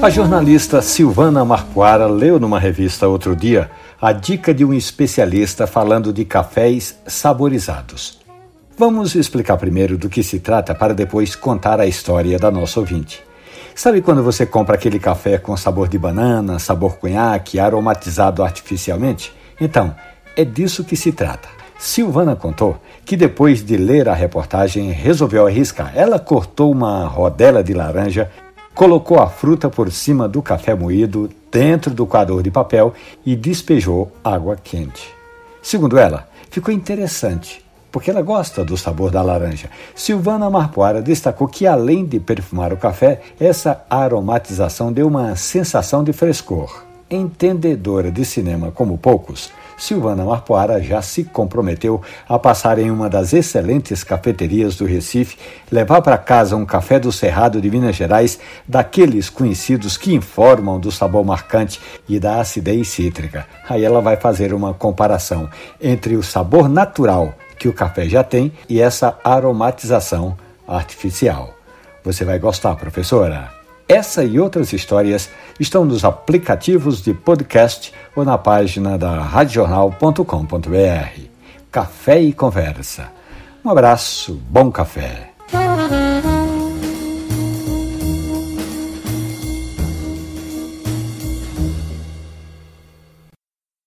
A jornalista Silvana Marquara leu numa revista outro dia a dica de um especialista falando de cafés saborizados. Vamos explicar primeiro do que se trata para depois contar a história da nossa ouvinte. Sabe quando você compra aquele café com sabor de banana, sabor cunhaque, aromatizado artificialmente? Então, é disso que se trata. Silvana contou que depois de ler a reportagem resolveu arriscar. Ela cortou uma rodela de laranja colocou a fruta por cima do café moído dentro do coador de papel e despejou água quente. Segundo ela, ficou interessante, porque ela gosta do sabor da laranja. Silvana Marpoara destacou que, além de perfumar o café, essa aromatização deu uma sensação de frescor. Entendedora de cinema como poucos, Silvana Marpoara já se comprometeu a passar em uma das excelentes cafeterias do Recife, levar para casa um café do Cerrado de Minas Gerais, daqueles conhecidos que informam do sabor marcante e da acidez cítrica. Aí ela vai fazer uma comparação entre o sabor natural que o café já tem e essa aromatização artificial. Você vai gostar, professora? Essa e outras histórias estão nos aplicativos de podcast ou na página da radiojornal.com.br. Café e Conversa. Um abraço, bom café.